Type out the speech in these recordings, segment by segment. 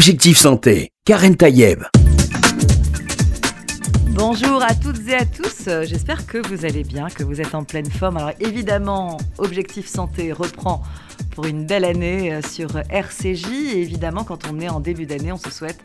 Objectif Santé, Karen Tayeb. Bonjour à toutes et à tous, j'espère que vous allez bien, que vous êtes en pleine forme. Alors évidemment, Objectif Santé reprend pour une belle année euh, sur RCJ. Et évidemment, quand on est en début d'année, on se souhaite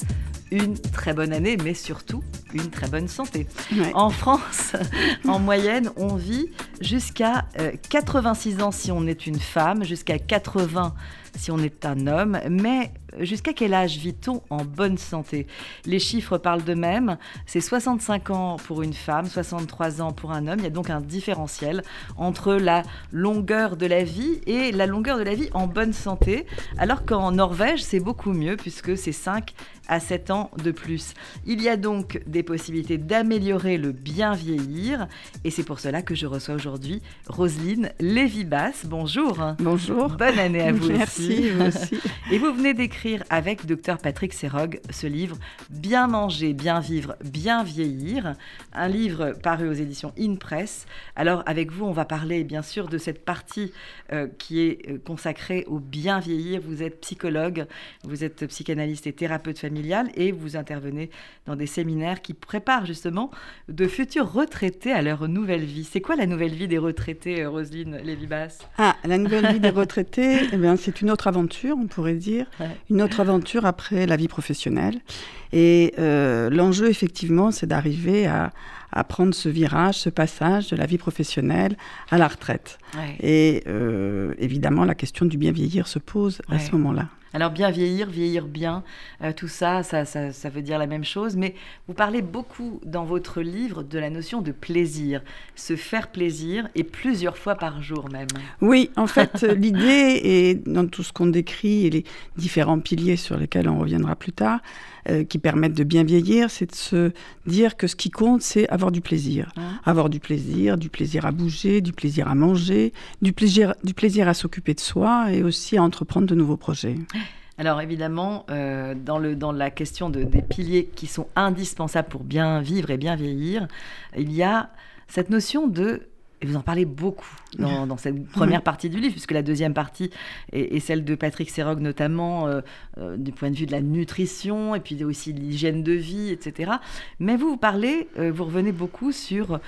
une très bonne année, mais surtout une très bonne santé. En France, en moyenne, on vit jusqu'à 86 euh, ans si on est une femme, jusqu'à 80 si on est un homme, mais jusqu'à quel âge vit-on en bonne santé? Les chiffres parlent d'eux-mêmes. C'est 65 ans pour une femme, 63 ans pour un homme. Il y a donc un différentiel entre la longueur de la vie et la longueur de la vie en bonne santé, alors qu'en Norvège, c'est beaucoup mieux puisque c'est 5 à 7 ans de plus. Il y a donc des possibilités d'améliorer le bien vieillir et c'est pour cela que je reçois aujourd'hui Roselyne Lévy-Basse. Bonjour. Bonjour. Bonne année à vous Merci, aussi. et vous venez d'écrire avec Dr Patrick Serog ce livre Bien manger, bien vivre, bien vieillir, un livre paru aux éditions InPress. Alors avec vous, on va parler bien sûr de cette partie euh, qui est euh, consacrée au bien vieillir. Vous êtes psychologue, vous êtes psychanalyste et thérapeute familial et vous intervenez dans des séminaires qui préparent justement de futurs retraités à leur nouvelle vie. C'est quoi la nouvelle vie des retraités, euh, Roselyne Lévy-Basse Ah, la nouvelle vie des retraités, eh c'est une autre aventure, on pourrait dire. Une autre aventure après la vie professionnelle. Et euh, l'enjeu, effectivement, c'est d'arriver à, prendre ce virage, ce passage de la vie professionnelle à la retraite. Et euh, évidemment, la question du bien vieillir se pose à ce moment-là. Alors bien vieillir, vieillir bien, euh, tout ça ça, ça, veut dire la même chose, mais vous parlez beaucoup dans votre livre de la notion de plaisir, se faire plaisir, et plusieurs fois par jour même. Oui, en fait, l'idée, et dans tout ce qu'on décrit, et les différents piliers sur lesquels on reviendra plus tard, euh, qui permettent de bien vieillir, c'est de se dire que ce qui compte, c'est avoir du plaisir. Ah. Avoir du plaisir, du plaisir à bouger, du plaisir à manger, du plaisir, du plaisir à s'occuper de soi et aussi à entreprendre de nouveaux projets. Alors évidemment, euh, dans, le, dans la question de, des piliers qui sont indispensables pour bien vivre et bien vieillir, il y a cette notion de et vous en parlez beaucoup dans, cette première partie du livre, puisque la deuxième partie est, celle de Patrick Serog, notamment euh, euh, du point de vue de la nutrition et puis aussi de l'hygiène de vie, etc. Mais vous, vous parlez, euh, vous revenez beaucoup sur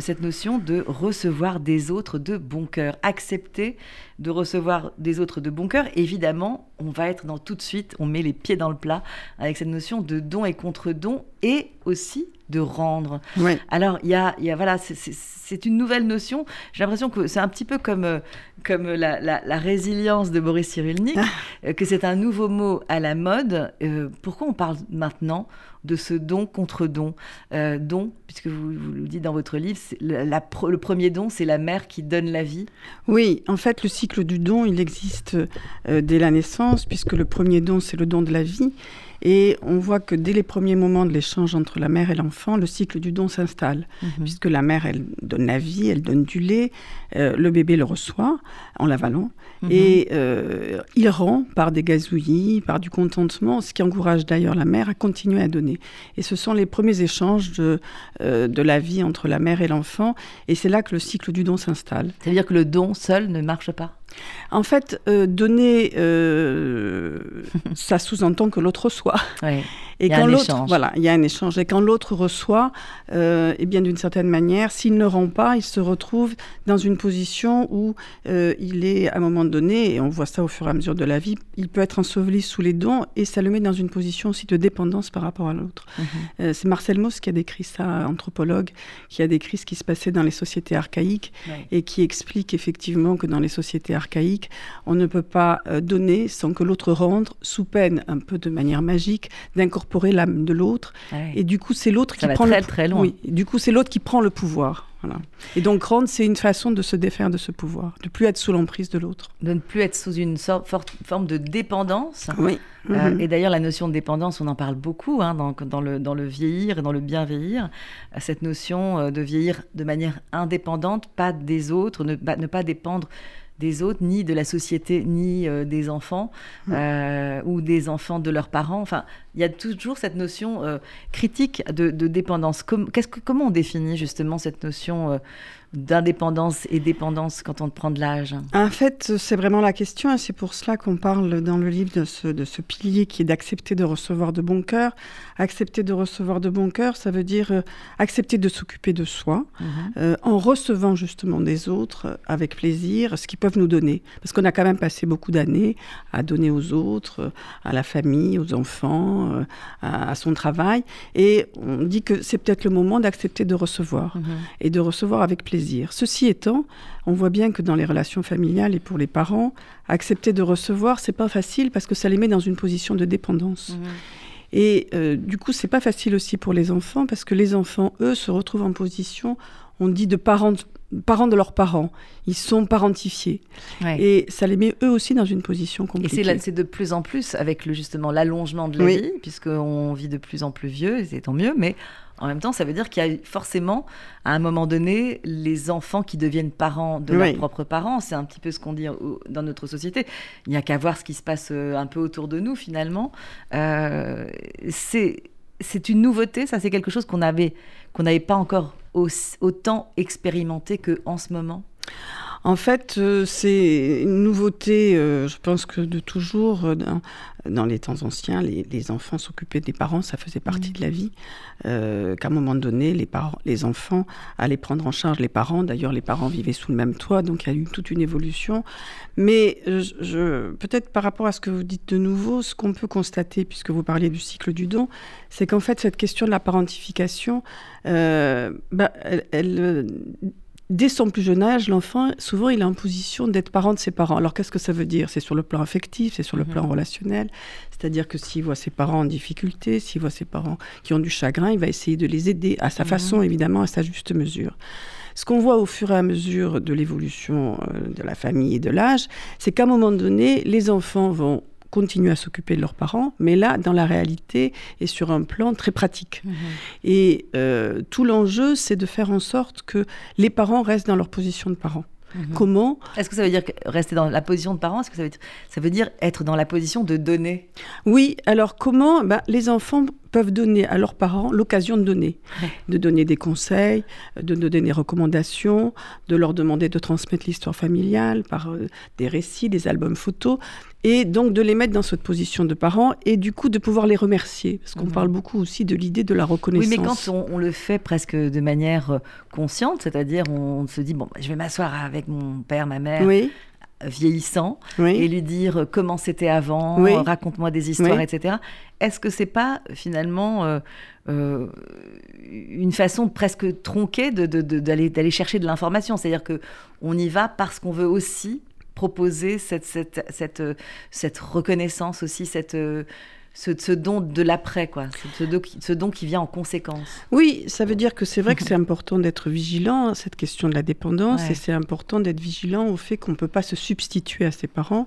cette notion de recevoir des autres de bon cœur, accepter de recevoir des autres de bon cœur. Évidemment, on va être dans tout de suite, on met les pieds dans le plat avec cette notion de don et contre-don et aussi de rendre. Alors, il y a, y a, voilà, c'est une nouvelle notion. J'ai l'impression que c'est un petit peu comme, euh, comme la, la, résilience de Boris Cyrulnik, ah. euh, que c'est un nouveau mot à la mode. Euh, pourquoi on parle maintenant de ce don contre don? Don, puisque vous, vous, le dites dans votre livre, la, le premier don, c'est la mère qui donne la vie. Oui, en fait, le cycle du don, il existe dès la naissance, puisque le premier don, c'est le don de la vie. Et on voit que dès les premiers moments de l'échange entre la mère et l'enfant, le cycle du don s'installe, mhm. puisque la mère, elle donne la vie, elle donne du lait, euh, le bébé le reçoit en l'avalant, mhm. et euh, il rend par des gazouillis, par du contentement, ce qui encourage d'ailleurs la mère à continuer à donner. Et ce sont les premiers échanges de, euh, de la vie entre la mère et l'enfant, et c'est là que le cycle du don s'installe. C'est-à-dire que le don seul ne marche pas? En fait, euh, donner, euh, ça sous-entend que l'autre reçoit. Et quand l'autre, voilà, il y a un échange. Et quand l'autre reçoit, euh, eh bien d'une certaine manière, s'il ne rend pas, il se retrouve dans une position où il est à un moment donné, et on voit ça au fur et à mesure de la vie, il peut être enseveli sous les dons et ça le met dans une position aussi de dépendance par rapport à l'autre. Mhm. C'est Marcel Mauss qui a décrit ça, anthropologue, qui a décrit ce qui se passait dans les sociétés archaïques et qui explique effectivement que dans les sociétés archaïque, on ne peut pas euh, donner sans que l'autre rende, sous peine, un peu de manière magique, d'incorporer l'âme de l'autre. Et du coup, c'est l'autre qui prend très, le... très Oui, du coup, c'est l'autre qui prend le pouvoir. Et donc rendre, c'est une façon de se défaire de ce pouvoir, de plus être sous l'emprise de l'autre. De ne plus être sous une sorte, forme de dépendance. Oui. Euh, mhm. et d'ailleurs, la notion de dépendance, on en parle beaucoup hein, dans, dans, le, dans le vieillir et dans le bien vieillir. Cette notion euh, de vieillir de manière indépendante, pas des autres, ne, ne pas dépendre des autres, ni de la société, ni euh, des enfants, mm. euh, ou des enfants de leurs parents. Enfin, il y a toujours cette notion euh, critique de, dépendance. que, comment on définit justement cette notion d'indépendance et dépendance quand on prend de l'âge En fait, c'est vraiment la question et c'est pour cela qu'on parle dans le livre de ce, de ce pilier qui est d'accepter de recevoir de bon cœur. Accepter de recevoir de bon cœur, ça veut dire euh, accepter de s'occuper de soi mhm. euh, en recevant justement des autres euh, avec plaisir ce qu'ils peuvent nous donner. Parce qu'on a quand même passé beaucoup d'années à donner aux autres, à la famille, aux enfants, à, son travail. Et on dit que c'est peut-être le moment d'accepter de recevoir mhm. et de recevoir avec plaisir Ceci étant, on voit bien que dans les relations familiales et pour les parents, accepter de recevoir, c'est pas facile parce que ça les met dans une position de dépendance. Mhm. Et euh, du coup, c'est pas facile aussi pour les enfants parce que les enfants, eux, se retrouvent en position, on dit, de parents, parents de leurs parents. Ils sont parentifiés. Et ça les met eux aussi dans une position compliquée. Et c'est de plus en plus avec le, justement l'allongement de la vie, puisqu'on vit de plus en plus vieux, et c'est tant mieux, mais en même temps, ça veut dire qu'il y a forcément, à un moment donné, les enfants qui deviennent parents de leurs propres parents. C'est un petit peu ce qu'on dit dans notre société. Il n'y a qu'à voir ce qui se passe euh, un peu autour de nous, finalement. Euh, c'est une nouveauté, ça c'est quelque chose qu'on avait qu'on n'avait pas encore autant expérimenté qu'en ce moment en fait, euh, c'est une nouveauté, euh, je pense que de toujours, euh, dans, les temps anciens, les, enfants s'occupaient des parents, ça faisait partie de la vie. Qu'à un moment donné, les, parents, les enfants allaient prendre en charge les parents. D'ailleurs, les parents vivaient sous le même toit, donc il y a eu toute une évolution. Mais je, peut-être par rapport à ce que vous dites de nouveau, ce qu'on peut constater, puisque vous parliez du cycle du don, c'est qu'en fait, cette question de la parentification, bah, elle dès son plus jeune âge, l'enfant, souvent, il est en position d'être parent de ses parents. Alors, qu'est-ce que ça veut dire? C'est sur le plan affectif, c'est sur le mhm. plan relationnel. C'est-à-dire que s'il voit ses parents en difficulté, s'il voit ses parents qui ont du chagrin, il va essayer de les aider à sa mhm. façon, évidemment, à sa juste mesure. Ce qu'on voit au fur et à mesure de l'évolution euh, de la famille et de l'âge, c'est qu'à un moment donné, les enfants vont continuent à s'occuper de leurs parents, mais là, dans la réalité, et sur un plan très pratique. Mhm. Et euh, tout l'enjeu, c'est de faire en sorte que les parents restent dans leur position de parents. Mhm. Comment Est-ce que ça veut dire rester dans la position de parent Est-ce que ça veut, dire, ça veut dire être dans la position de donner? Oui, alors comment ben, Les enfants peuvent donner à leurs parents l'occasion de donner, de donner des conseils, de donner des recommandations, de leur demander de transmettre l'histoire familiale par euh, des récits, des albums photos, et donc de les mettre dans cette position de parents et du coup de pouvoir les remercier, parce qu'on mhm. parle beaucoup aussi de l'idée de la reconnaissance. Oui, mais quand on, le fait presque de manière euh, consciente, c'est-à-dire on, se dit bon, bah, je vais m'asseoir avec mon père, ma mère. Vieillissant et lui dire comment c'était avant, raconte-moi des histoires, etc. Est-ce que c'est pas finalement euh, euh, une façon presque tronquée d'aller de, chercher de l'information? C'est-à-dire que on y va parce qu'on veut aussi proposer cette, cette, cette, cette reconnaissance aussi, cette, ce, ce, don de l'après, quoi. Ce, ce, don qui vient en conséquence. Oui, ça veut dire que c'est vrai que c'est important d'être vigilant à cette question de la dépendance et c'est important d'être vigilant au fait qu'on ne peut pas se substituer à ses parents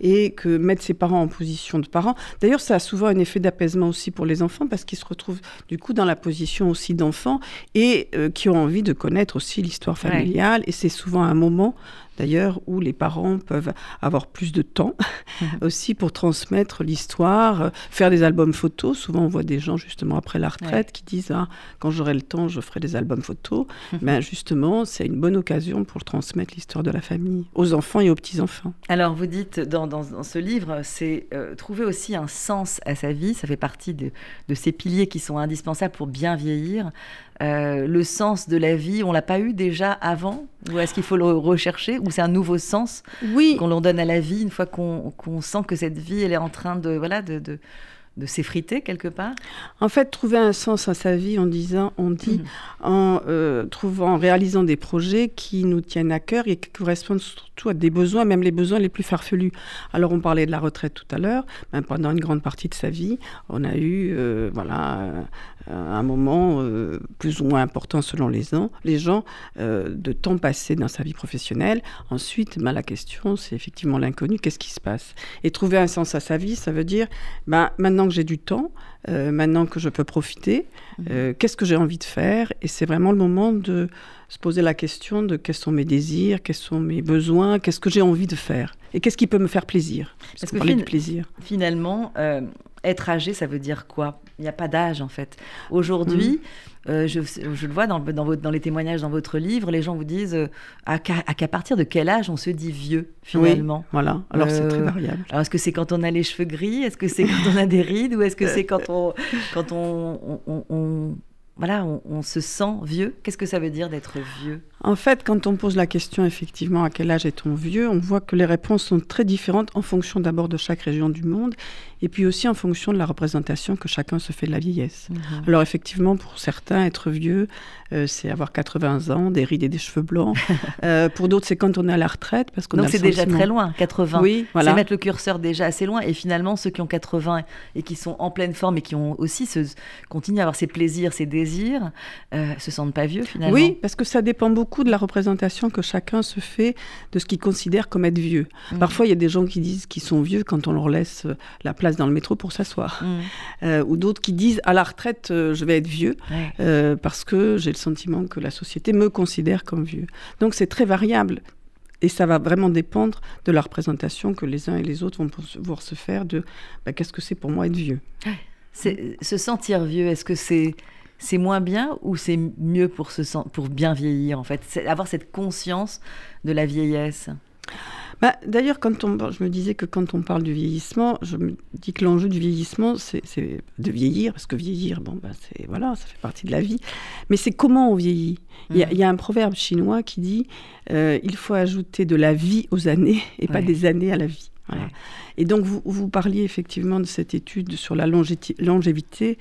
et que mettre ses parents en position de parents. D'ailleurs, ça a souvent un effet d'apaisement aussi pour les enfants parce qu'ils se retrouvent du coup dans la position aussi d'enfants et euh, qui ont envie de connaître aussi l'histoire familiale et c'est souvent un moment d'ailleurs, où les parents peuvent avoir plus de temps aussi pour transmettre l'histoire, faire des albums photos. Souvent, on voit des gens, justement, après la retraite, qui disent ah, quand j'aurai le temps, je ferai des albums photos. ben, justement, c'est une bonne occasion pour transmettre l'histoire de la famille aux enfants et aux petits-enfants. Alors, vous dites dans, ce livre, c'est euh, trouver aussi un sens à sa vie. Ça fait partie de, de ces piliers qui sont indispensables pour bien vieillir. Euh, le sens de la vie, on l'a pas eu déjà avant? Ou est-ce qu'il faut le rechercher? Ou c'est un nouveau sens oui. qu'on l'on donne à la vie une fois qu'on sent que cette vie, elle est en train de, voilà, de, de de s'effriter quelque part En fait, trouver un sens à sa vie en disant, on dit, mmh. en euh, trouvant, en réalisant des projets qui nous tiennent à cœur et qui correspondent surtout à des besoins, même les besoins les plus farfelus. Alors, on parlait de la retraite tout à l'heure. Ben, pendant une grande partie de sa vie, on a eu, euh, voilà, un moment euh, plus ou moins important selon les, ans, les gens, de temps passé dans sa vie professionnelle. Ensuite, ben, la question, c'est effectivement l'inconnu, qu'est-ce qui se passe? Et trouver un sens à sa vie, ça veut dire, ben, maintenant que j'ai du temps, euh, maintenant que je peux profiter, Mhm. euh, qu'est-ce que j'ai envie de faire? Et c'est vraiment le moment de se poser la question de quels sont mes désirs, quels sont mes besoins, qu'est-ce que j'ai envie de faire? Et qu'est-ce qui peut me faire plaisir? Parce, que parlait fin- de plaisir. Finalement, euh, être âgé, ça veut dire quoi? Il n'y a pas d'âge en fait. Aujourd'hui, Mm. euh, je, je le vois dans, dans, votre- dans les témoignages dans votre livre, les gens vous disent euh, à, qu'à partir de quel âge on se dit vieux finalement? Voilà, alors c'est très Euh, variable. Alors, est-ce que c'est quand on a les cheveux gris? Est-ce que c'est quand on a des rides? Ou est-ce que c'est quand on, quand on, on- on- on- voilà, on, on se sent vieux Qu'est-ce que ça veut dire d'être vieux? En fait, quand on pose la question effectivement à quel âge est-on vieux, on voit que les réponses sont très différentes en fonction d'abord de chaque région du monde et puis aussi en fonction de la représentation que chacun se fait de la vieillesse. Alors effectivement, pour certains, être vieux, euh, c'est avoir 80 ans, des rides et des cheveux blancs. Euh, pour d'autres, c'est quand on est à la retraite parce qu'on a Donc c'est déjà très loin, 80. Oui, C'est voilà. mettre le curseur déjà assez loin. Et finalement, ceux qui ont 80 et qui sont en pleine forme et qui ont aussi ce, continuent à avoir ces plaisirs, ces désirs, euh, se sentent pas vieux finalement. Oui, parce que ça dépend beaucoup de la représentation que chacun se fait de ce qu'il considère comme être vieux. Mhm. Parfois, il y a des gens qui disent qu'ils sont vieux quand on leur laisse euh, la place dans le métro pour s'asseoir. Mm. Euh, ou d'autres qui disent à la retraite, euh, je vais être vieux. Ouais. parce que j'ai le sentiment que la société me considère comme vieux. Donc c'est très variable. Et ça va vraiment dépendre de la représentation que les uns et les autres vont pouvoir se faire de bah, qu'est-ce que c'est pour moi être vieux? Se sentir vieux, est-ce que c'est c'est moins bien ou c'est mieux pour, se pour bien vieillir en fait? C'est Avoir cette conscience de la vieillesse. Bah, D'ailleurs, quand on, je me disais que quand on parle du vieillissement, je me dis que l'enjeu du vieillissement, c'est de vieillir, parce que vieillir, bon, bah, c'est voilà, ça fait partie de la vie. Mais c'est comment on vieillit? Il y, a- y a un proverbe chinois qui dit euh, il faut ajouter de la vie aux années et pas des années à la vie. Voilà. Ouais. Et donc, vous, vous parliez effectivement de cette étude sur la longévité.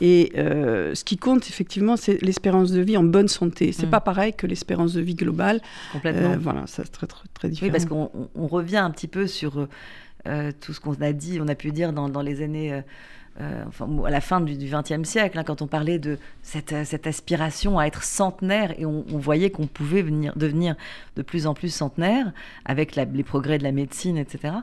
Et euh, ce qui compte, effectivement, c'est l'espérance de vie en bonne santé. C'est Mhm. pas pareil que l'espérance de vie globale. Complètement. Euh, voilà, ça c'est très, très, très Oui, différent. parce qu'on on- on revient un petit peu sur euh, euh, tout ce qu'on a dit, on a pu dire dans, dans les années, euh, enfin, à la fin du XXe siècle, hein, quand on parlait de cette, euh, cette aspiration à être centenaire, et on, on voyait qu'on pouvait venir, devenir de plus en plus centenaire avec la- les progrès de la médecine, etc.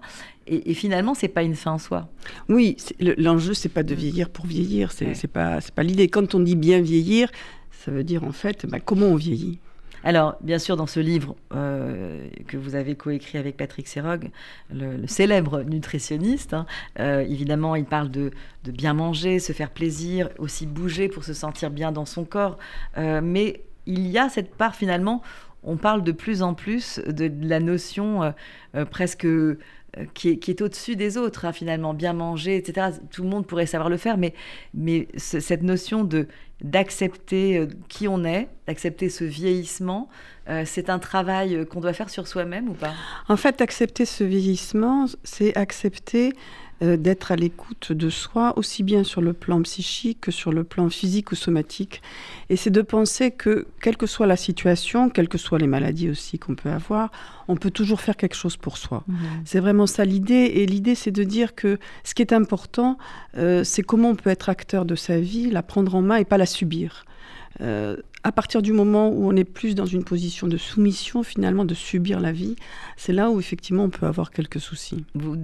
Et, et finalement, c'est pas une fin en soi. Oui, l'enjeu, c'est pas de Mm. vieillir pour vieillir, c'est Ouais. c'est pas, c'est pas l'idée. Quand on dit bien vieillir, ça veut dire en fait bah, comment on vieillit? Alors, bien sûr, dans ce livre euh, que vous avez coécrit avec Patrick Serog, le, célèbre nutritionniste, hein, euh, évidemment, il parle de, bien manger, se faire plaisir, aussi bouger pour se sentir bien dans son corps. Euh, mais il y a cette part, finalement, on parle de plus en plus de, la notion presque qui est, au-dessus des autres, hein, finalement, bien manger, etc. Tout le monde pourrait savoir le faire, mais, mais ce- cette notion de d'accepter euh, qui on est, d'accepter ce vieillissement, euh, c'est un travail euh, qu'on doit faire sur soi-même ou pas? En fait, accepter ce vieillissement, c'est accepter euh, d'être à l'écoute de soi, aussi bien sur le plan psychique que sur le plan physique ou somatique. Et c'est de penser que, quelle que soit la situation, quelles que soient les maladies aussi qu'on peut avoir, on peut toujours faire quelque chose pour soi. C'est vraiment ça l'idée. Et l'idée, c'est de dire que ce qui est important, euh, c'est comment on peut être acteur de sa vie, la prendre en main et pas la subir. Euh, à partir du moment où on est plus dans une position de soumission, finalement, de subir la vie, c'est là où effectivement on peut avoir quelques soucis. Vous,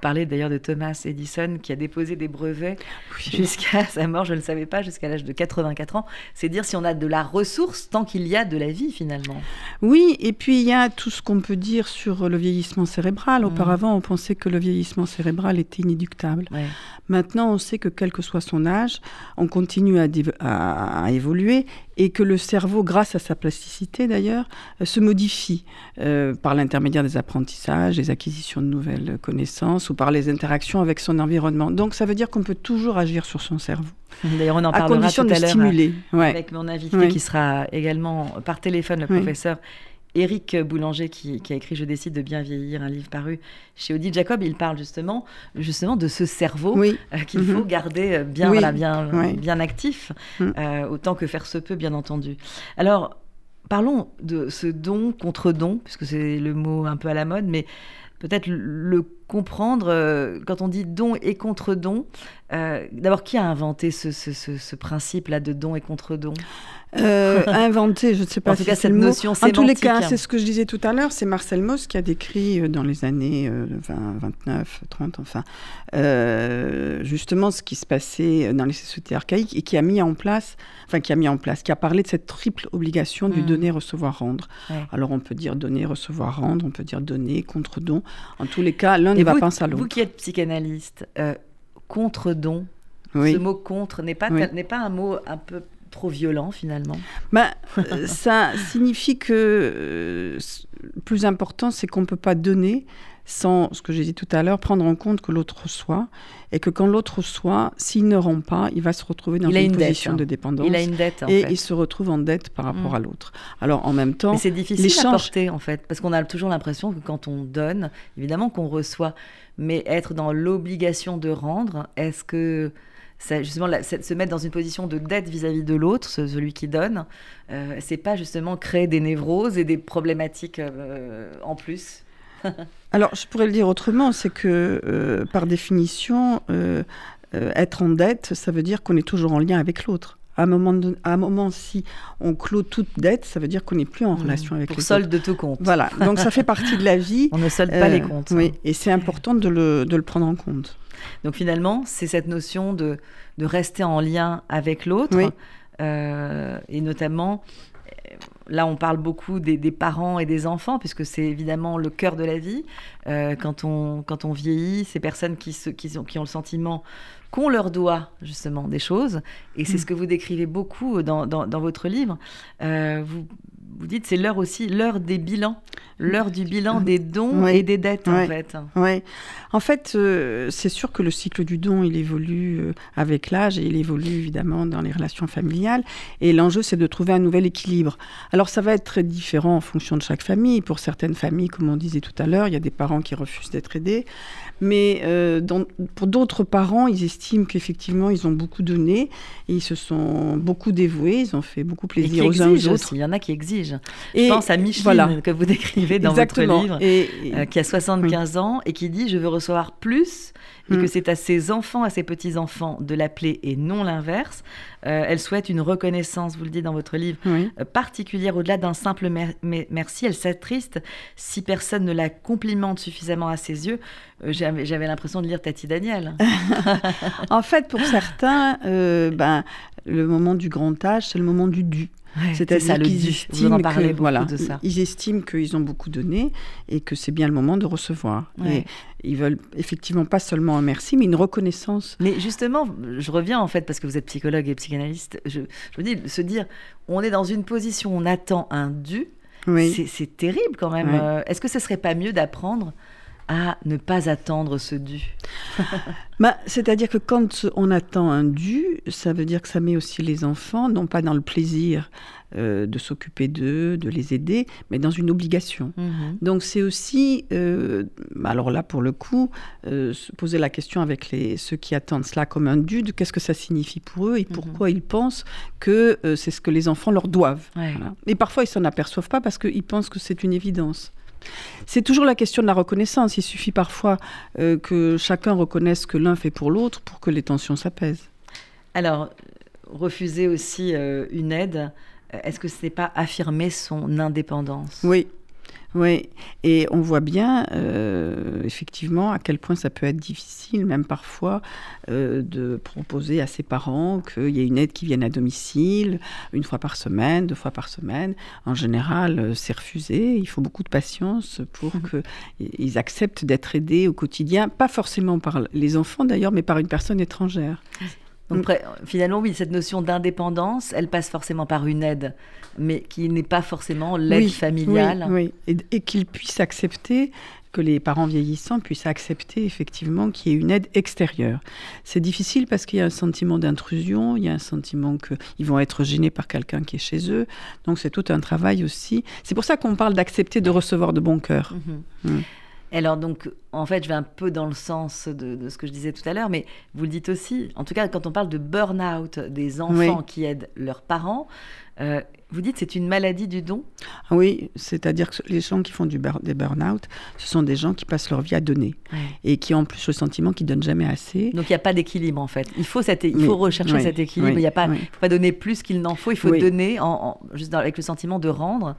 parlez d'ailleurs de Thomas Edison qui a déposé des brevets jusqu'à sa mort, je ne le savais pas, jusqu'à l'âge de 84 ans. C'est dire si on a de la ressource tant qu'il y a de la vie finalement. Oui, et puis il y a tout ce qu'on peut dire sur le vieillissement cérébral. Mhm. Auparavant, on pensait que le vieillissement cérébral était inéductable. Ouais. Maintenant, on sait que quel que soit son âge, on continue à, div- à- à évoluer et que le cerveau, grâce à sa plasticité d'ailleurs, euh, se modifie euh, par l'intermédiaire des apprentissages, des acquisitions de nouvelles connaissances ou par les interactions avec son environnement. Donc ça veut dire qu'on peut toujours agir sur son cerveau, D'ailleurs, on en à parlera condition tout de à l'heure. Ouais. avec mon invité qui sera également par téléphone, le professeur Éric Boulanger, qui, qui a écrit Je décide de bien vieillir, un livre paru chez Odile Jacob. Il parle justement, justement de ce cerveau Oui, euh, qu'il Mhm. faut garder euh, bien, Oui. voilà, bien, bien actif, Mm. euh, autant que faire se peut, bien entendu. Alors, parlons de ce don contre don, puisque c'est le mot un peu à la mode, mais peut-être le comprendre, euh, quand on dit don et contre-don, euh, d'abord, qui a inventé ce, ce, ce, principe-là de don et contre-don euh, inventé, je ne sais pas en tout si cas, cette le mot. notion En tous les cas, sémantique. c'est ce que je disais tout à l'heure, c'est Marcel Mauss qui a décrit dans les années 20, 29, 30, enfin, euh, justement ce qui se passait dans les sociétés archaïques et qui a mis en place, enfin qui a mis en place, qui a parlé de cette triple obligation du Mm. donner, recevoir, rendre. Ouais. Alors on peut dire donner, recevoir, rendre, on peut dire donner, contre-don. En tous les cas, l'un ne va vous, pas sans vous l'autre. qui êtes psychanalyste, euh, contre-don, Oui. ce mot contre n'est pas, Oui. n'est pas un mot un peu trop violent finalement Ben, ça signifie que euh, le plus important, c'est qu'on ne peut pas donner sans, ce que j'ai dit tout à l'heure, prendre en compte que l'autre reçoit. Et que quand l'autre reçoit, s'il ne rend pas, il va se retrouver dans Il une, une dette, position hein. de dépendance. Il a une dette en et fait. il se retrouve en dette par rapport Mm. à l'autre. Alors en même temps, Mais c'est difficile à porter en fait, parce qu'on a toujours l'impression que quand on donne, évidemment qu'on reçoit, mais être dans l'obligation de rendre, est-ce que ça, justement se mettre dans une position de dette vis-à-vis de l'autre, ce- celui qui donne, euh, c'est pas justement créer des névroses et des problématiques euh, en plus? Alors, je pourrais le dire autrement, c'est que euh, par définition, euh, être en dette, ça veut dire qu'on est toujours en lien avec l'autre. À un moment, don- à un moment, si on clôt toute dette, ça veut dire qu'on n'est plus en relation avec pour les solde de tout compte. Voilà, donc ça fait partie de la vie. On ne solde pas Euh, les comptes. Oui, et c'est important de le, de le prendre en compte. Donc finalement, c'est cette notion de, de rester en lien avec l'autre, Oui. euh, et notamment, euh, là on parle beaucoup des, des parents et des enfants, puisque c'est évidemment le cœur de la vie. Euh, quand, on, quand on vieillit, ces personnes qui, se, qui, ont, qui ont le sentiment qu'on leur doit justement des choses, et c'est Mm. ce que vous décrivez beaucoup dans, dans, dans votre livre. Euh, vous, vous dites c'est l'heure aussi, l'heure des bilans, l'heure du bilan des dons Oui. et des dettes en fait. Ouais. En fait, euh, c'est sûr que le cycle du don, il évolue euh, avec l'âge et il évolue évidemment dans les relations familiales. Et l'enjeu, c'est de trouver un nouvel équilibre. Alors, ça va être très différent en fonction de chaque famille. Pour certaines familles, comme on disait tout à l'heure, il y a des parents qui refusent d'être aidés. Mais euh, dans- pour d'autres parents, ils estiment qu'effectivement, ils ont beaucoup donné et ils se sont beaucoup dévoués. Ils ont fait beaucoup Et qui plaisir aux uns aux autres. aussi, il y en a qui exigent. Et Je pense à Micheline voilà. que vous décrivez dans Exactement. votre livre, Et, et- euh, qui a 75 ans et qui dit je veux recevoir plus et que c'est à ses enfants, à ses petits-enfants de l'appeler et non l'inverse. Euh, elle souhaite une reconnaissance, vous le dites dans votre livre, oui. euh, particulière au-delà d'un simple mer- mer- merci. Elle s'attriste si personne ne la complimente suffisamment à ses yeux. Euh, J'avais l'impression de lire Tati Daniel. En fait, pour certains, ben, le moment du grand âge, c'est le moment du dû. Ouais, C'est-à-dire qu'ils estiment que, voilà, de ça. ils estiment qu'ils ont beaucoup donné et que c'est bien le moment de recevoir. Ouais. Et ils veulent effectivement pas seulement un merci, mais une reconnaissance. Mais justement, je reviens en fait, parce que vous êtes psychologue et psychanalyste, je, je me dis, se dire, on est dans une position, on attend un dû, Oui. c'est- terrible quand même. Ouais. Euh, Est-ce que ce serait pas mieux d'apprendre à ne pas attendre ce dû Bah, C'est-à-dire que quand on attend un dû, ça veut dire que ça met aussi les enfants, non pas dans le plaisir euh, de s'occuper d'eux, de les aider, mais dans une obligation. Donc c'est aussi, euh, alors là pour le coup, euh, se poser la question avec les, ceux qui attendent cela comme un dû, de qu'est-ce que ça signifie pour eux et pourquoi ils pensent que c'est ce que les enfants leur doivent. Ouais. Voilà. Et parfois ils s'en aperçoivent pas parce qu'ils pensent que c'est une évidence. C'est toujours la question de la reconnaissance. Il suffit parfois euh, que chacun reconnaisse que l'un fait pour l'autre pour que les tensions s'apaisent. Alors, refuser aussi euh, une aide, est-ce que ce n'est pas affirmer son indépendance? Oui, oui. Et on voit bien, euh, effectivement, à quel point ça peut être difficile, même parfois, euh, de proposer à ses parents qu'il y ait une aide qui vienne à domicile, une fois par semaine, deux fois par semaine. En général, euh, c'est refusé. Il faut beaucoup de patience pour qu'ils acceptent d'être aidés au quotidien, pas forcément par les enfants d'ailleurs, mais par une personne étrangère. Donc, près- finalement, oui, cette notion d'indépendance, elle passe forcément par une aide, mais qui n'est pas forcément l'aide Oui, familiale. Oui, oui. et, et qu'ils puissent accepter, que les parents vieillissants puissent accepter effectivement qu'il y ait une aide extérieure. C'est difficile parce qu'il y a un sentiment d'intrusion, il y a un sentiment qu'ils vont être gênés par quelqu'un qui est chez eux. Donc c'est tout un travail aussi. C'est pour ça qu'on parle d'accepter de recevoir de bon cœur. Mhm. Mm. Alors donc, en fait, je vais un peu dans le sens de, ce que je disais tout à l'heure, mais vous le dites aussi, en tout cas, quand on parle de burn-out des enfants qui aident leurs parents, euh, vous dites c'est une maladie du don? Oui, c'est-à-dire que les gens qui font du des burn-out, ce sont des gens qui passent leur vie à donner et qui ont en plus le sentiment qu'ils donnent jamais assez. Donc il n'y a pas d'équilibre en fait. Il faut, cet, il faut rechercher cet équilibre. il ne pas, faut pas donner plus qu'il n'en faut. Il faut donner en, juste avec le sentiment de rendre,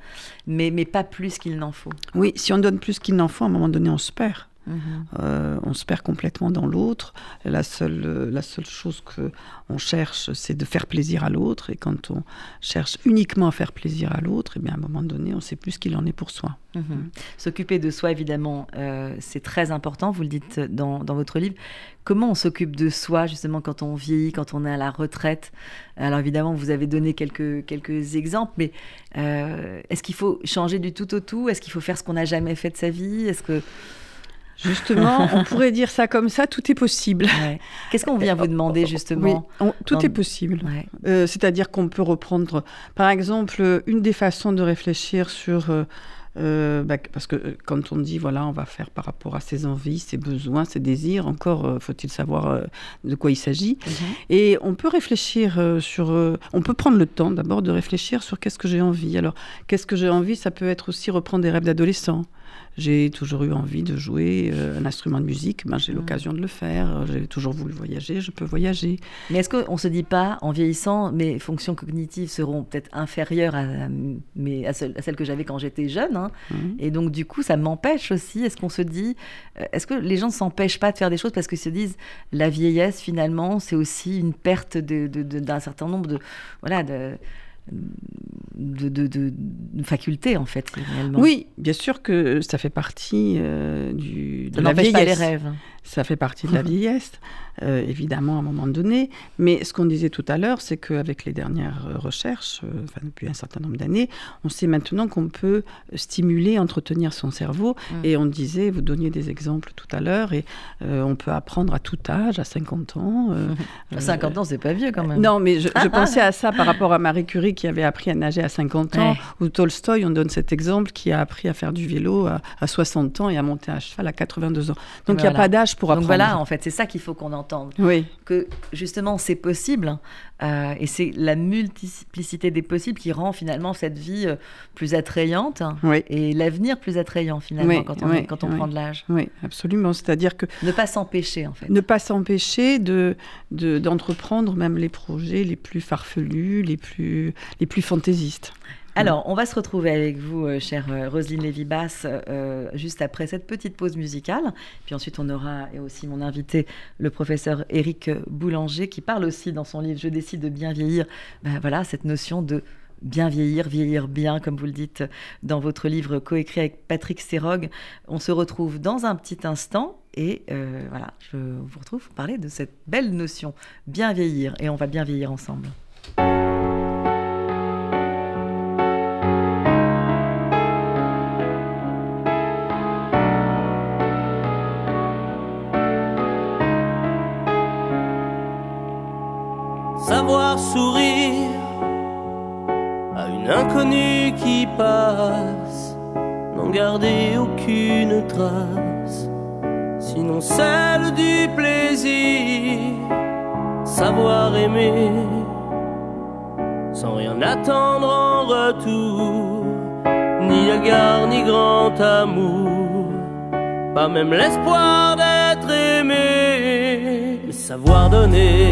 mais, mais pas plus qu'il n'en faut. Oui, si on donne plus qu'il n'en faut, à un moment donné, on se perd. Mhm. Euh, on se perd complètement dans l'autre. La seule, la seule chose que on cherche, c'est de faire plaisir à l'autre. Et quand on cherche uniquement à faire plaisir à l'autre, et eh bien à un moment donné, on ne sait plus ce qu'il en est pour soi. Mhm. Mm. S'occuper de soi, évidemment, euh, c'est très important. Vous le dites dans, dans votre livre. Comment on s'occupe de soi, justement, quand on vit, quand on est à la retraite? Alors évidemment, vous avez donné quelques, quelques exemples, mais euh, est-ce qu'il faut changer du tout au tout? Est-ce qu'il faut faire ce qu'on n'a jamais fait de sa vie? Est-ce que Justement, on pourrait dire ça comme ça, tout est possible. Qu'est-ce qu'on vient vous demander justement Tout est possible. Euh, c'est-à-dire qu'on peut reprendre, par exemple, une des façons de réfléchir sur... Euh, euh, bah, parce que quand on dit, voilà, on va faire par rapport à ses envies, ses besoins, ses désirs, encore faut-il savoir de quoi il s'agit. Mhm. Et on peut réfléchir sur... on peut prendre le temps d'abord de réfléchir sur qu'est-ce que j'ai envie. Alors, qu'est-ce que j'ai envie? Ça peut être aussi reprendre des rêves d'adolescent j'ai toujours eu envie de jouer euh, un instrument de musique. Ben, j'ai mm. l'occasion de le faire. J'ai toujours voulu voyager. Je peux voyager. Mais est-ce qu'on ne se dit pas, en vieillissant, mes fonctions cognitives seront peut-être inférieures à, mais à, celles que j'avais quand j'étais jeune hein. mm. Et donc, du coup, ça m'empêche aussi. Est-ce qu'on se dit, euh, est-ce que les gens ne s'empêchent pas de faire des choses parce qu'ils se disent, la vieillesse, finalement, c'est aussi une perte d'un de, de, certain nombre de. Voilà, de de, de, de, faculté en fait réellement. Oui, bien sûr que ça fait partie euh, du, de la vieillesse. Pas les rêves. Ça fait partie de la vieillesse. Euh, évidemment à un moment donné. Mais ce qu'on disait tout à l'heure, c'est qu'avec les dernières recherches, euh, enfin, depuis un certain nombre d'années, on sait maintenant qu'on peut stimuler, entretenir son cerveau. Mm. Et on disait, vous donniez des exemples tout à l'heure, et euh, on peut apprendre à tout âge, à 50 ans. à 50 ans, c'est pas vieux quand même. Non, mais je, pensais à ça par rapport à Marie Curie qui avait appris à nager à 50 ans, ou Tolstoï, on donne cet exemple, qui a appris à faire du vélo à, 60 ans et à monter à cheval à 82 ans. Donc il n'y a pas d'âge pour apprendre. Donc voilà, en fait, c'est ça qu'il faut qu'on oui. Que justement, c'est possible. Euh, et c'est la multiplicité des possibles qui rend finalement cette vie euh, plus attrayante et l'avenir plus attrayant finalement quand on, quand on prend de l'âge. Oui, absolument. C'est-à-dire que... Ne pas s'empêcher en fait. Ne pas s'empêcher de, d'entreprendre même les projets les plus farfelus, les plus, les plus fantaisistes. Alors, on va se retrouver avec vous, euh, chère euh, Roselyne Lévy-Basse, euh, juste après cette petite pause musicale. Puis ensuite, on aura et aussi mon invité, le professeur Éric Boulanger, qui parle aussi dans son livre Je décide de bien vieillir. Ben voilà, cette notion de bien vieillir, vieillir bien, comme vous le dites dans votre livre coécrit avec Patrick Serog. On se retrouve dans un petit instant. Et voilà, je vous retrouve pour parler de cette belle notion, bien vieillir, et on va bien vieillir ensemble. Inconnue qui passe, n'en garder aucune trace, sinon celle du plaisir, savoir aimer sans rien attendre en retour, ni égard ni grand amour, pas même l'espoir d'être aimé, savoir donner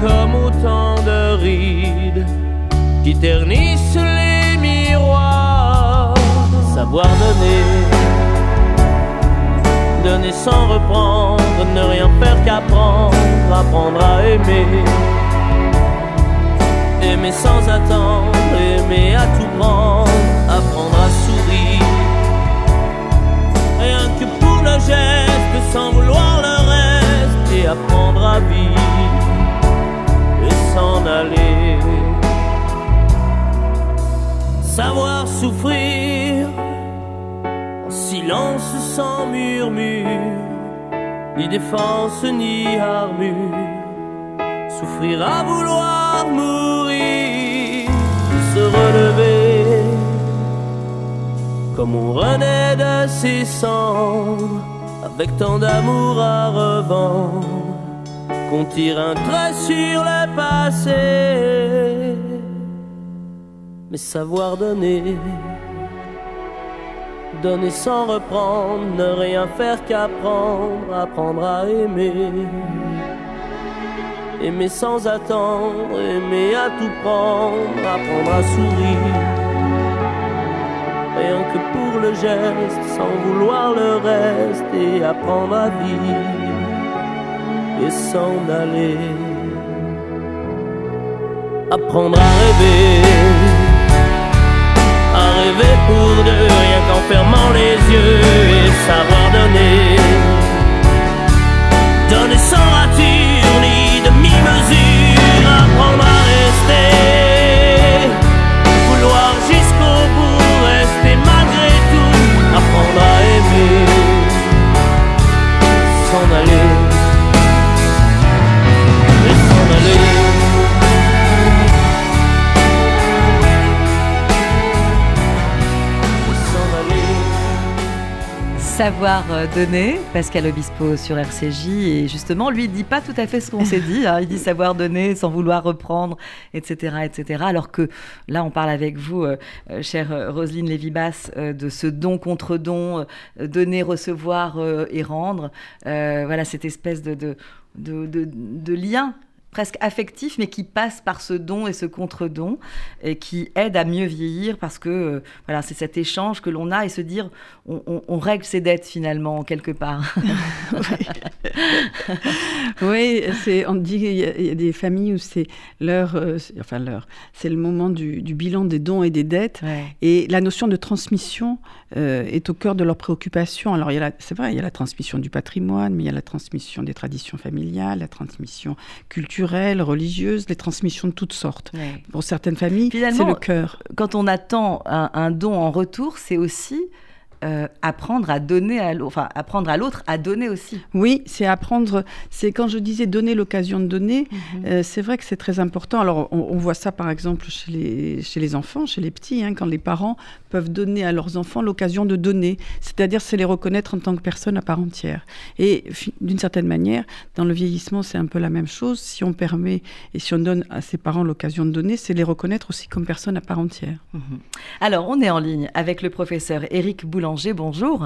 Comme autant de rides qui ternissent les miroirs. Savoir donner, donner sans reprendre, ne rien faire qu'apprendre, apprendre à aimer. Aimer sans attendre, aimer à tout prendre, apprendre à sourire. Rien que pour le geste, sans s'en aller. Savoir souffrir en silence sans murmure, ni défense ni armure. Souffrir à vouloir mourir, se relever comme on renaît de ses cendres, avec tant d'amour à revendre, qu'on tire un trait sur le passé. Mais savoir donner, donner sans reprendre, ne rien faire qu'apprendre, apprendre à aimer. Aimer sans attendre, aimer à tout prendre, apprendre à sourire rien que pour le geste, sans vouloir le reste, et apprendre à vivre et s'en aller. Apprendre à rêver, à rêver pour deux, rien qu'en fermant les yeux, et savoir donner, donner sans rature ni demi-mesure, apprendre à Savoir euh, donner, Pascal Obispo sur RCJ, et justement, lui, il dit pas tout à fait ce qu'on s'est dit. hein. Il dit savoir donner sans vouloir reprendre, etc., etc. Alors que là, on parle avec vous, euh, euh, chère Roselyne Lévy-Basse, euh, de ce don contre don, donner, recevoir et rendre. Voilà, cette espèce de, de, de- de lien presque affectif, mais qui passe par ce don et ce contre-don, et qui aide à mieux vieillir, parce que euh, voilà, c'est cet échange que l'on a et se dire, on, on- on règle ses dettes finalement, quelque part. Oui, c'est, on dit qu'il y, a- il y a des familles où c'est l'heure, euh, enfin l'heure, c'est le moment du, du bilan des dons et des dettes. Ouais. Et la notion de transmission euh, est au cœur de leurs préoccupations. Alors, c'est vrai, il y a la transmission du patrimoine, mais il y a la transmission des traditions familiales, la transmission culturelle, religieuse, les transmissions de toutes sortes. Ouais. Pour certaines familles, c'est le cœur. Quand on attend un, un don en retour, c'est aussi euh, apprendre à donner à l'autre, enfin apprendre à l'autre à donner aussi. Oui, c'est apprendre. C'est quand je disais donner l'occasion de donner, Mhm. euh, c'est vrai que c'est très important. Alors, on, on voit ça par exemple chez les, chez les enfants, chez les petits, hein, quand les parents peuvent donner à leurs enfants l'occasion de donner. C'est-à-dire, c'est les reconnaître en tant que personne à part entière. Et d'une certaine manière, dans le vieillissement, c'est un peu la même chose. Si on permet et si on donne à ses parents l'occasion de donner, c'est les reconnaître aussi comme personne à part entière. Alors, on est en ligne avec le professeur Éric Bonjour.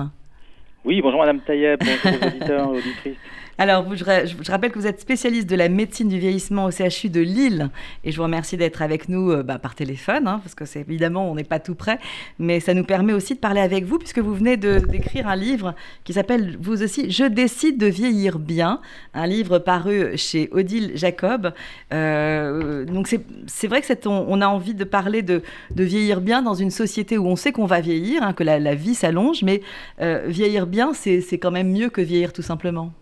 Oui, bonjour Madame Taïeb, bonjour aux auditeurs auditrices. Alors, je, ra- je rappelle que vous êtes spécialiste de la médecine du vieillissement au CHU de Lille. Et je vous remercie d'être avec nous euh, bah, par téléphone, hein, parce que c'est évidemment, on n'est pas tout près. Mais ça nous permet aussi de parler avec vous, puisque vous venez d'écrire un livre qui s'appelle, vous aussi, Je décide de vieillir bien. Un livre paru chez Odile Jacob. Euh, donc, c'est vrai que on, a envie de parler de, vieillir bien dans une société où on sait qu'on va vieillir, hein, que la, vie s'allonge. Mais euh, vieillir bien, c'est quand même mieux que vieillir tout simplement.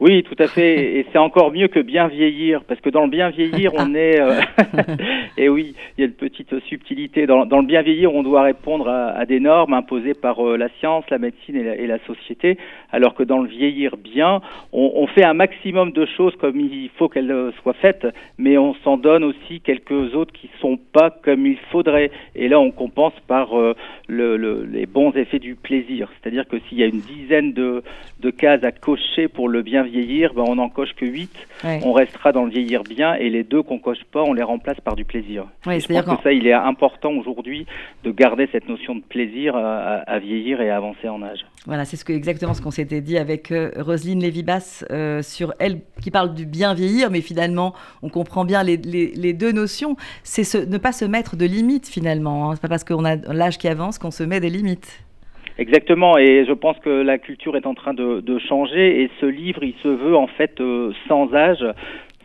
Oui, tout à fait, et c'est encore mieux que bien vieillir, parce que dans le bien vieillir, on est... euh, et oui, il y a une petite subtilité. Dans, dans le bien vieillir, on doit répondre à, à des normes imposées par euh, la science, la médecine et la, et la société, alors que dans le vieillir bien, on, on fait un maximum de choses comme il faut qu'elles euh, soient faites, mais on s'en donne aussi quelques autres qui sont pas comme il faudrait. Et là, on compense par euh, le, le- les bons effets du plaisir. C'est-à-dire que s'il y a une dizaine de, de cases à cocher pour le bien bien vieillir, ben, on n'en coche que 8. On restera dans le vieillir bien et les deux qu'on coche pas, on les remplace par du plaisir. Oui, je pense que ça, il est important aujourd'hui de garder cette notion de plaisir à, vieillir et à avancer en âge. Voilà, c'est ce que, exactement ce qu'on s'était dit avec euh, Roselyne Lévibas euh, sur elle qui parle du bien vieillir, mais finalement, on comprend bien les, les, deux notions. C'est ne pas se mettre de limites finalement. Hein. C'est pas parce qu'on a l'âge qui avance qu'on se met des limites. Exactement, et je pense que la culture est en train de, de changer et ce livre, il se veut en fait euh, sans âge.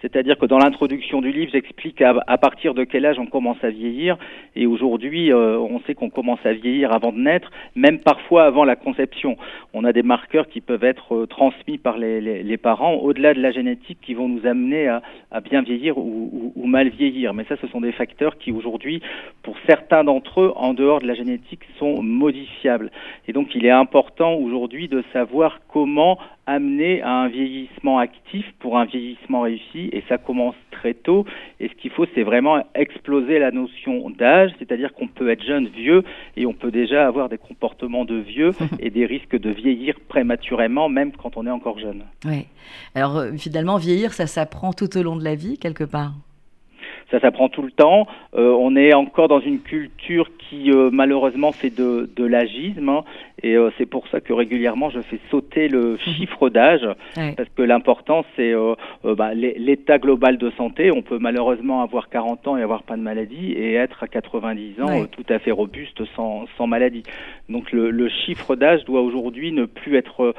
C'est-à-dire que dans l'introduction du livre, j'explique à, partir de quel âge on commence à vieillir. Et aujourd'hui, euh, on sait qu'on commence à vieillir avant de naître, même parfois avant la conception. On a des marqueurs qui peuvent être euh, transmis par les, parents, au-delà de la génétique, qui vont nous amener à, à bien vieillir ou, ou, mal vieillir. Mais ça, ce sont des facteurs qui aujourd'hui, pour certains d'entre eux, en dehors de la génétique, sont modifiables. Et donc, il est important aujourd'hui de savoir comment amener à un vieillissement actif pour un vieillissement réussi et ça commence très tôt et ce qu'il faut c'est vraiment exploser la notion d'âge, c'est-à-dire qu'on peut être jeune, vieux et on peut déjà avoir des comportements de vieux et des risques de vieillir prématurément même quand on est encore jeune. Oui. Alors euh, finalement vieillir ça s'apprend tout au long de la vie quelque part? Ça s'apprend tout le temps. Euh, on est encore dans une culture qui euh, malheureusement fait de, de l'agisme hein, et euh, c'est pour ça que régulièrement je fais sauter le mhm. chiffre d'âge parce que l'important c'est bah, l'état global de santé. On peut malheureusement avoir 40 ans et avoir pas de maladie et être à 90 ans tout à fait robuste sans, sans maladie. Donc le, le chiffre d'âge doit aujourd'hui ne plus être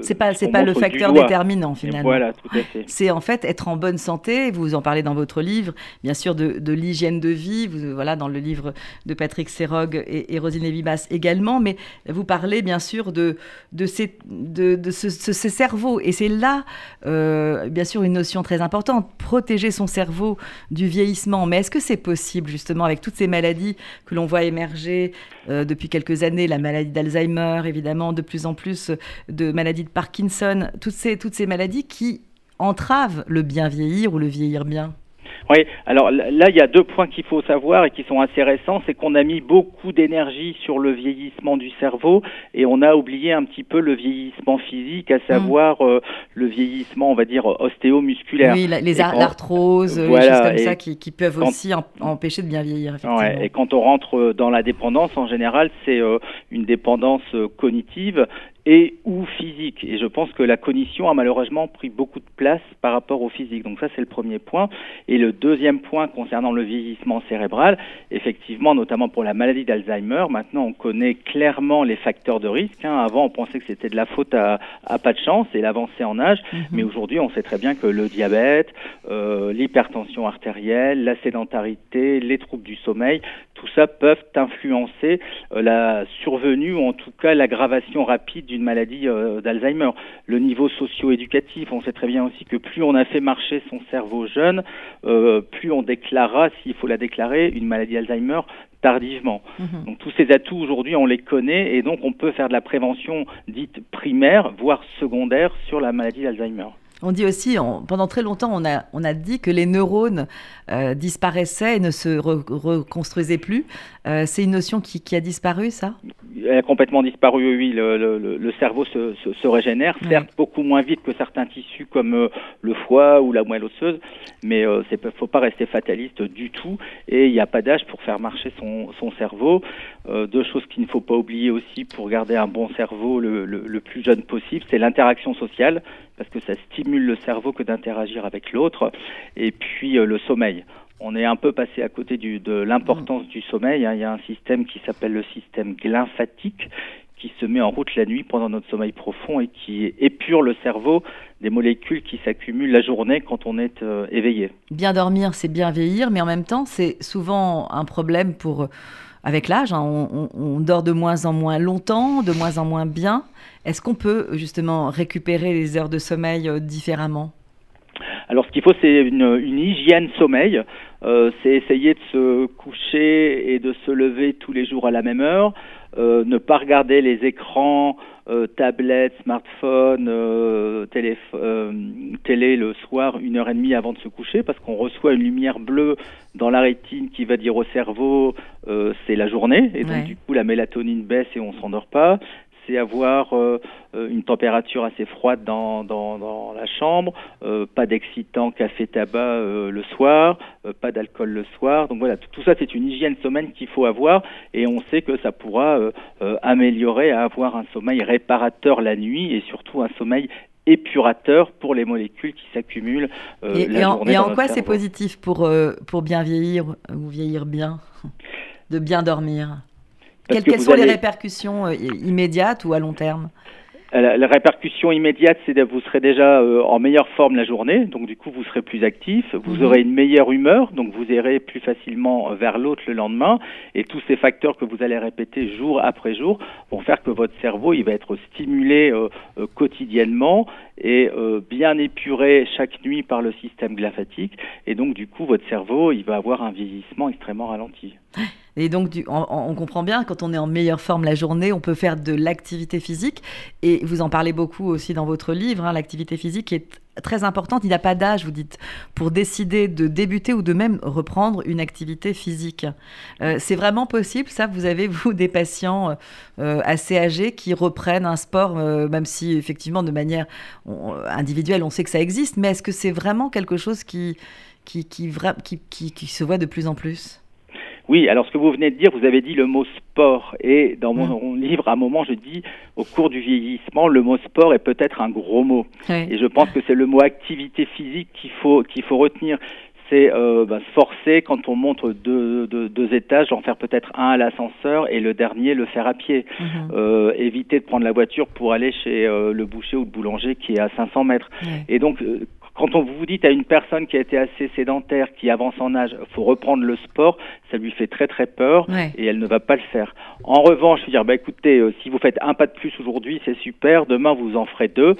c'est pas c'est pas le facteur déterminant finalement. Voilà, tout à fait. C'est en fait être en bonne santé vous en parlez dans votre livre, bien sûr de, l'hygiène de vie, vous, voilà, dans le livre de Patrick Serog et, et Rosine Vibas également, mais vous parlez bien sûr de, de, ces, de, de ce, cerveau. Et c'est là, euh, bien sûr, une notion très importante, protéger son cerveau du vieillissement. Mais est-ce que c'est possible, justement, avec toutes ces maladies que l'on voit émerger euh, depuis quelques années, la maladie d'Alzheimer, évidemment, de plus en plus de maladies de Parkinson, toutes ces, toutes ces maladies qui entrave le bien vieillir ou le vieillir bien? Oui, alors là, il y a deux points qu'il faut savoir et qui sont assez récents. C'est qu'on a mis beaucoup d'énergie sur le vieillissement du cerveau et on a oublié un petit peu le vieillissement physique, à savoir mm. euh, le vieillissement, on va dire, ostéomusculaire. Oui, les l'arthrose, les choses comme ça qui, peuvent aussi empêcher de bien vieillir. et quand on rentre dans la dépendance, en général, c'est euh, une dépendance euh, cognitive et ou physique. Et je pense que la cognition a malheureusement pris beaucoup de place par rapport au physique. Donc ça, c'est le premier point. Et le deuxième point concernant le vieillissement cérébral, effectivement, notamment pour la maladie d'Alzheimer, maintenant on connaît clairement les facteurs de risque. Hein. Avant, on pensait que c'était de la faute à, à, pas de chance et l'avancée en âge. Mhm. Mais aujourd'hui, on sait très bien que le diabète, euh, l'hypertension artérielle, la sédentarité, les troubles du sommeil, tout ça peuvent influencer euh, la survenue ou en tout cas l'aggravation rapide d'une maladie euh, d'Alzheimer. Le niveau socio-éducatif, on sait très bien aussi que plus on a fait marcher son cerveau jeune, euh, plus on déclarera, s'il faut la déclarer, une maladie d'Alzheimer tardivement. Mhm. Donc tous ces atouts aujourd'hui, on les connaît et donc on peut faire de la prévention dite primaire, voire secondaire sur la maladie d'Alzheimer. On dit aussi, pendant très longtemps, on a, on a dit que les neurones euh, disparaissaient et ne se reconstruisaient plus. Euh, c'est une notion qui, a disparu, ça? Elle a complètement disparu, oui. Le, cerveau se, régénère, certes beaucoup moins vite que certains tissus comme euh, le foie ou la moelle osseuse, mais il ne faut pas rester fataliste du tout. Et il n'y a pas d'âge pour faire marcher son, cerveau. deux choses qu'il ne faut pas oublier aussi pour garder un bon cerveau le plus jeune possible, c'est l'interaction sociale parce que ça stimule le cerveau que d'interagir avec l'autre. Et puis euh, le sommeil. On est un peu passé à côté de l'importance du sommeil. Hein. Il y a un système qui s'appelle le système glymphatique qui se met en route la nuit pendant notre sommeil profond et qui épure le cerveau des molécules qui s'accumulent la journée quand on est euh, éveillé. Bien dormir, c'est bien vieillir, mais en même temps, c'est souvent un problème pour avec l'âge. Hein. on, dort de moins en moins longtemps, de moins en moins bien. Est-ce qu'on peut justement récupérer les heures de sommeil euh, différemment? Alors, ce qu'il faut, c'est une, hygiène sommeil. Euh, c'est essayer de se coucher et de se lever tous les jours à la même heure. Euh, ne pas regarder les écrans, tablettes, smartphones, télé, télé le soir une heure et demie avant de se coucher, parce qu'on reçoit une lumière bleue dans la rétine qui va dire au cerveau c'est la journée, et donc du coup la mélatonine baisse et on s'endort pas c'est avoir euh, euh, une température assez froide dans, dans, dans la chambre, euh, pas d'excitant café tabac le soir, pas d'alcool le soir. Donc voilà, tout ça c'est une hygiène sommeil qu'il faut avoir et on sait que ça pourra améliorer à avoir un sommeil réparateur la nuit et surtout un sommeil épurateur pour les molécules qui s'accumulent et, la journée. Et en quoi c'est positif pour, pour bien vieillir ou vieillir bien? De bien dormir? Quelles, sont les répercussions euh, immédiates ou à long terme? Euh, la, répercussion immédiate, c'est que vous serez déjà euh, en meilleure forme la journée, donc du coup vous serez plus actif, vous mhm. aurez une meilleure humeur, donc vous irez plus facilement vers l'autre le lendemain, et tous ces facteurs que vous allez répéter jour après jour vont faire que votre cerveau il va être stimulé euh, quotidiennement et bien épuré chaque nuit par le système glymphatique, et donc du coup votre cerveau il va avoir un vieillissement extrêmement ralenti. Et donc, on, comprend bien, quand on est en meilleure forme la journée, on peut faire de l'activité physique. Et vous en parlez beaucoup aussi dans votre livre, hein, l'activité physique est très importante. Il n'y a pas d'âge, vous dites, pour décider de débuter ou de même reprendre une activité physique. Euh, c'est vraiment possible, ça? Vous avez, vous, des patients euh, assez âgés qui reprennent un sport, euh, même si, effectivement, de manière individuelle, on sait que ça existe, mais est-ce que c'est vraiment quelque chose qui, qui, qui, qui se voit de plus en plus? Oui, alors ce que vous venez de dire, vous avez dit le mot sport. Et dans mon, mm. livre, à un moment, je dis, au cours du vieillissement, le mot sport est peut-être un gros mot. Et je pense que c'est le mot activité physique qu'il faut, qu'il faut retenir. C'est euh, bah, forcer quand on monte deux, deux, étages, en faire peut-être un à l'ascenseur et le dernier le faire à pied. Mm-hmm. Euh, éviter de prendre la voiture pour aller chez euh, le boucher ou le boulanger qui est à 500 mètres. Et donc, quand on vous dit à une personne qui a été assez sédentaire, qui avance en âge, faut reprendre le sport, ça lui fait très très peur et elle ne va pas le faire. En revanche, je veux dire, bah écoutez, euh, si vous faites un pas de plus aujourd'hui, c'est super. Demain, vous en ferez deux.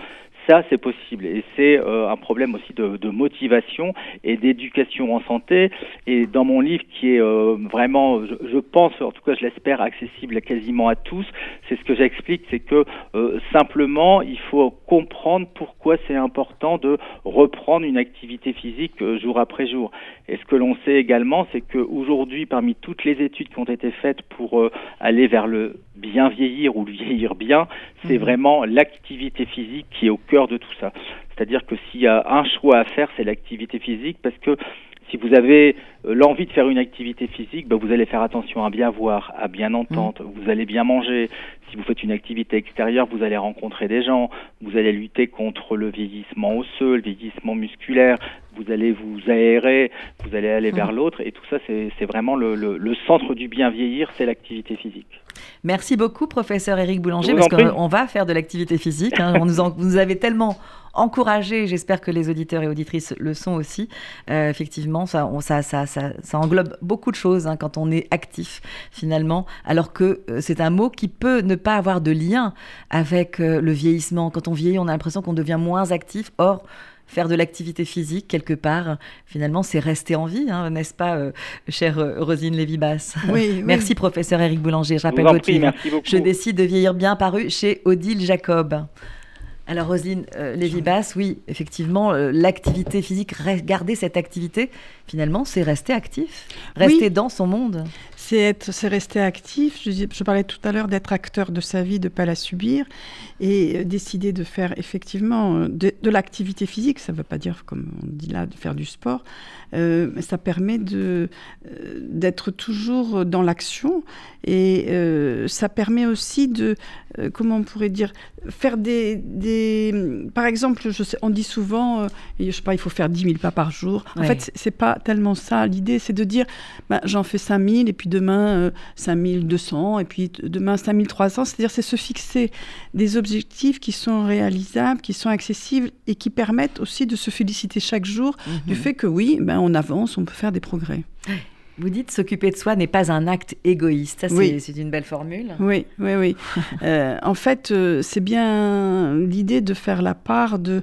Ça, c'est possible. Et c'est euh, un problème aussi de, de motivation et d'éducation en santé. Et dans mon livre, qui est euh, vraiment, je, je, pense, en tout cas, je l'espère, accessible quasiment à tous, c'est ce que j'explique, c'est que euh, simplement, il faut comprendre pourquoi c'est important de reprendre une activité physique jour après jour. Et ce que l'on sait également, c'est qu'aujourd'hui, parmi toutes les études qui ont été faites pour aller vers le bien vieillir ou le vieillir bien, c'est mmh. vraiment l'activité physique qui est au cœur de tout ça. C'est-à-dire que s'il y a un choix à faire, c'est l'activité physique, parce que si vous avez euh, l'envie de faire une activité physique, ben vous allez faire attention à bien voir, à bien entendre, mmh. vous allez bien manger. Si vous faites une activité extérieure, vous allez rencontrer des gens, vous allez lutter contre le vieillissement osseux, le vieillissement musculaire, vous allez vous aérer, vous allez aller mmh. vers l'autre, et tout ça, c'est vraiment le, le, centre du bien vieillir, c'est l'activité physique. Merci beaucoup, professeur Éric Boulanger, parce qu'on va faire de l'activité physique. Hein. On nous, vous nous avez tellement encouragé, j'espère que les auditeurs et auditrices le sont aussi. Euh, effectivement, ça, ça, ça, ça, englobe beaucoup de choses hein, quand on est actif, finalement, alors que euh, c'est un mot qui peut ne pas avoir de lien avec euh, le vieillissement. Quand on vieillit, on a l'impression qu'on devient moins actif. Or, faire de l'activité physique quelque part, finalement, c'est rester en vie, hein, n'est-ce pas, euh, chère euh, Rosine Lévy-Basse oui, Merci, professeur Éric Boulanger. Je rappelle votre livre. Je décide de vieillir bien paru chez Odile Jacob. Alors Rosine euh, Lévy-Basse, oui, effectivement, l'activité physique, garder cette activité, finalement, c'est rester actif, rester dans son monde c'est rester actif. Je, parlais tout à l'heure d'être acteur de sa vie, de ne pas la subir, et euh, décider de faire effectivement euh, de, l'activité physique. Ça ne veut pas dire, comme on dit là, de faire du sport, euh, ça permet d'être toujours dans l'action, et ça permet aussi de, comment on pourrait dire, faire des, des par exemple, je sais, on dit souvent, je sais pas, il faut faire 10 000 pas par jour. En fait, fait, c'est pas tellement ça. L'idée, c'est de dire, bah, j'en fais 5 000 et puis demain 5200 euh, et puis demain 5300. C'est-à-dire c'est se fixer des objectifs qui sont réalisables, qui sont accessibles et qui permettent aussi de se féliciter chaque jour du mhm. fait que oui, ben, on avance, on peut faire des progrès. Vous dites s'occuper de soi n'est pas un acte égoïste. c'est une belle formule. Oui, oui, oui. Euh, en fait, euh, c'est bien l'idée de faire la part de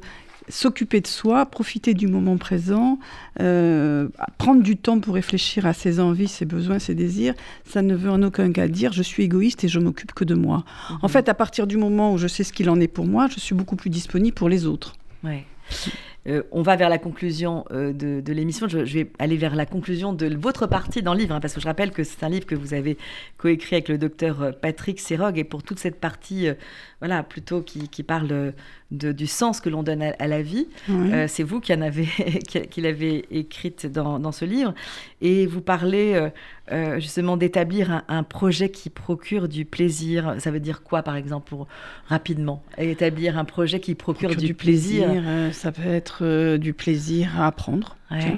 s'occuper de soi, profiter du moment présent, euh, prendre du temps pour réfléchir à ses envies, ses besoins, ses désirs, ça ne veut en aucun cas dire je suis égoïste et je m'occupe que de moi. En mhm. fait, à partir du moment où je sais ce qu'il en est pour moi, je suis beaucoup plus disponible pour les autres. Ouais. Euh, on va vers la conclusion euh, de, l'émission. Je, vais aller vers la conclusion de votre partie dans le livre, hein, parce que je rappelle que c'est un livre que vous avez coécrit avec le docteur Patrick Serog, et pour toute cette partie, voilà, plutôt qui, parle du sens que l'on donne à, la vie, c'est vous qui, en avez, qui, l'avez écrite dans, dans, ce livre, et vous parlez euh, justement d'établir un, projet qui procure du plaisir. Ça veut dire quoi, par exemple, pour rapidement? Établir un projet qui procure, du, plaisir. Euh, ça peut être euh, du plaisir à apprendre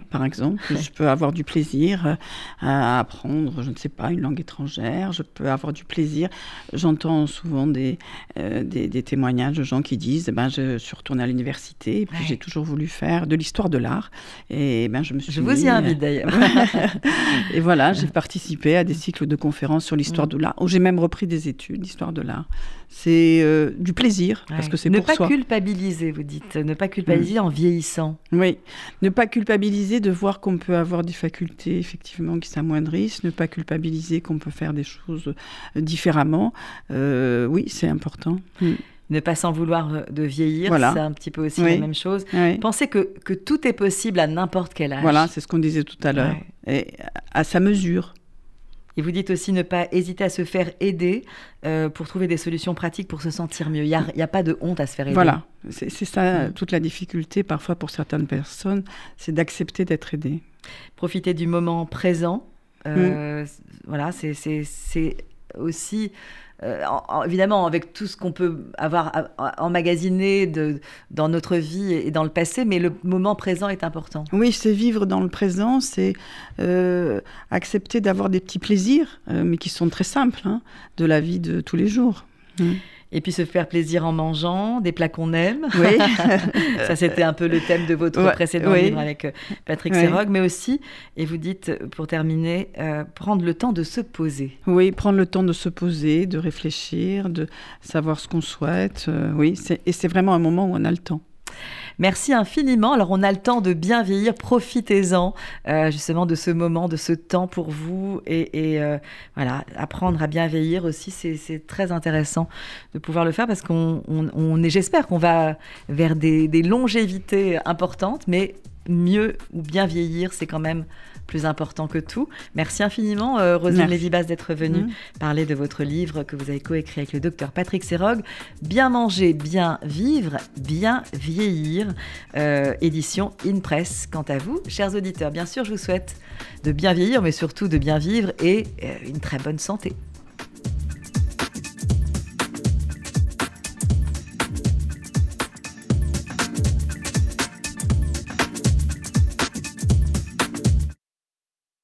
par exemple. Je peux avoir du plaisir euh, à apprendre, je ne sais pas, une langue étrangère. Je peux avoir du plaisir. J'entends souvent des, euh, des, témoignages de gens qui disent eh ben, Je suis retournée à l'université et puis j'ai toujours voulu faire de l'histoire de l'art. Et ben, je me suis Je vous y invite d'ailleurs. et voilà, j'ai participé à des cycles de conférences sur l'histoire mm. de l'art, où j'ai même repris des études d'histoire de l'art. C'est euh, du plaisir, parce que c'est pour soi. Ne pas culpabiliser, vous dites. Ne pas culpabiliser mm. en vieillissant. Oui, ne pas culpabiliser de voir qu'on peut avoir des facultés effectivement qui s'amoindrissent, ne pas culpabiliser qu'on peut faire des choses euh, différemment. Euh, oui, c'est important. Mm. Ne pas s'en vouloir de vieillir, c'est un petit peu aussi la même chose. Pensez que, que, tout est possible à n'importe quel âge. Voilà, c'est ce qu'on disait tout à l'heure. Et à sa mesure. Et vous dites aussi ne pas hésiter à se faire aider euh, pour trouver des solutions pratiques pour se sentir mieux. Il n'y a, a, pas de honte à se faire aider. Voilà, c'est ça mm. toute la difficulté parfois pour certaines personnes, c'est d'accepter d'être aidé. Profiter du moment présent. Euh, mm. Voilà, c'est aussi euh, évidemment, avec tout ce qu'on peut avoir emmagasiné dans notre vie et dans le passé, mais le moment présent est important. Oui, c'est vivre dans le présent, c'est euh, accepter d'avoir des petits plaisirs, euh, mais qui sont très simples, hein, de la vie de tous les jours. Mmh. Et puis se faire plaisir en mangeant des plats qu'on aime. Oui. ça, c'était un peu le thème de votre précédent livre avec euh, Patrick oui. mais aussi, et vous dites, pour terminer, euh, prendre le temps de se poser. Oui, prendre le temps de se poser, de réfléchir, de savoir ce qu'on souhaite. Euh, oui, et c'est vraiment un moment où on a le temps. Merci infiniment. Alors, on a le temps de bien vieillir. Profitez-en euh, justement de ce moment, de ce temps pour vous. Et, euh, voilà, apprendre à bien vieillir aussi, c'est très intéressant de pouvoir le faire parce qu'on est, j'espère qu'on va vers des, des longévités importantes, mais mieux ou bien vieillir, c'est quand même plus important que tout. Merci infiniment, euh, Rosine Lévibas, d'être venue mmh. parler de votre livre que vous avez coécrit avec le docteur Patrick Serog. Bien manger, bien vivre, bien vieillir. Euh, édition In Press. Quant à vous, chers auditeurs, bien sûr, je vous souhaite de bien vieillir, mais surtout de bien vivre et euh, une très bonne santé.